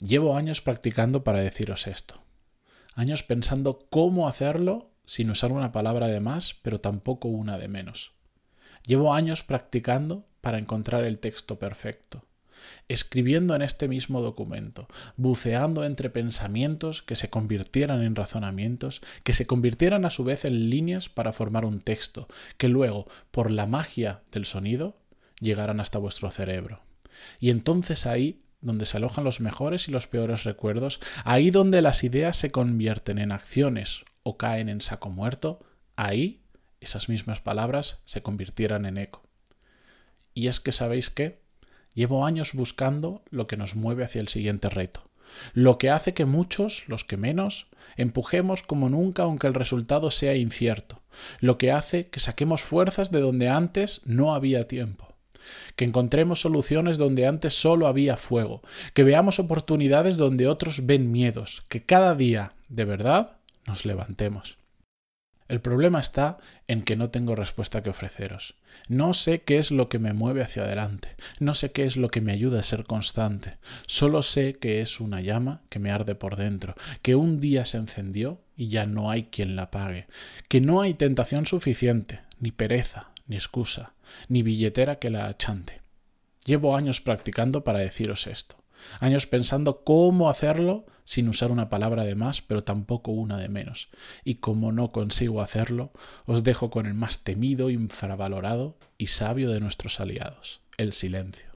Llevo años practicando para deciros esto. Años pensando cómo hacerlo sin usar una palabra de más, pero tampoco una de menos. Llevo años practicando para encontrar el texto perfecto, escribiendo en este mismo documento, buceando entre pensamientos que se convirtieran en razonamientos, que se convirtieran a su vez en líneas para formar un texto, que luego, por la magia del sonido, llegaran hasta vuestro cerebro. Y entonces ahí donde se alojan los mejores y los peores recuerdos, ahí donde las ideas se convierten en acciones o caen en saco muerto, ahí esas mismas palabras se convirtieran en eco. Y es que sabéis qué, llevo años buscando lo que nos mueve hacia el siguiente reto, lo que hace que muchos, los que menos, empujemos como nunca aunque el resultado sea incierto, lo que hace que saquemos fuerzas de donde antes no había tiempo que encontremos soluciones donde antes solo había fuego, que veamos oportunidades donde otros ven miedos, que cada día, de verdad, nos levantemos. El problema está en que no tengo respuesta que ofreceros. No sé qué es lo que me mueve hacia adelante, no sé qué es lo que me ayuda a ser constante, solo sé que es una llama que me arde por dentro, que un día se encendió y ya no hay quien la apague, que no hay tentación suficiente, ni pereza, ni excusa, ni billetera que la achante. Llevo años practicando para deciros esto, años pensando cómo hacerlo sin usar una palabra de más, pero tampoco una de menos. Y como no consigo hacerlo, os dejo con el más temido, infravalorado y sabio de nuestros aliados, el silencio.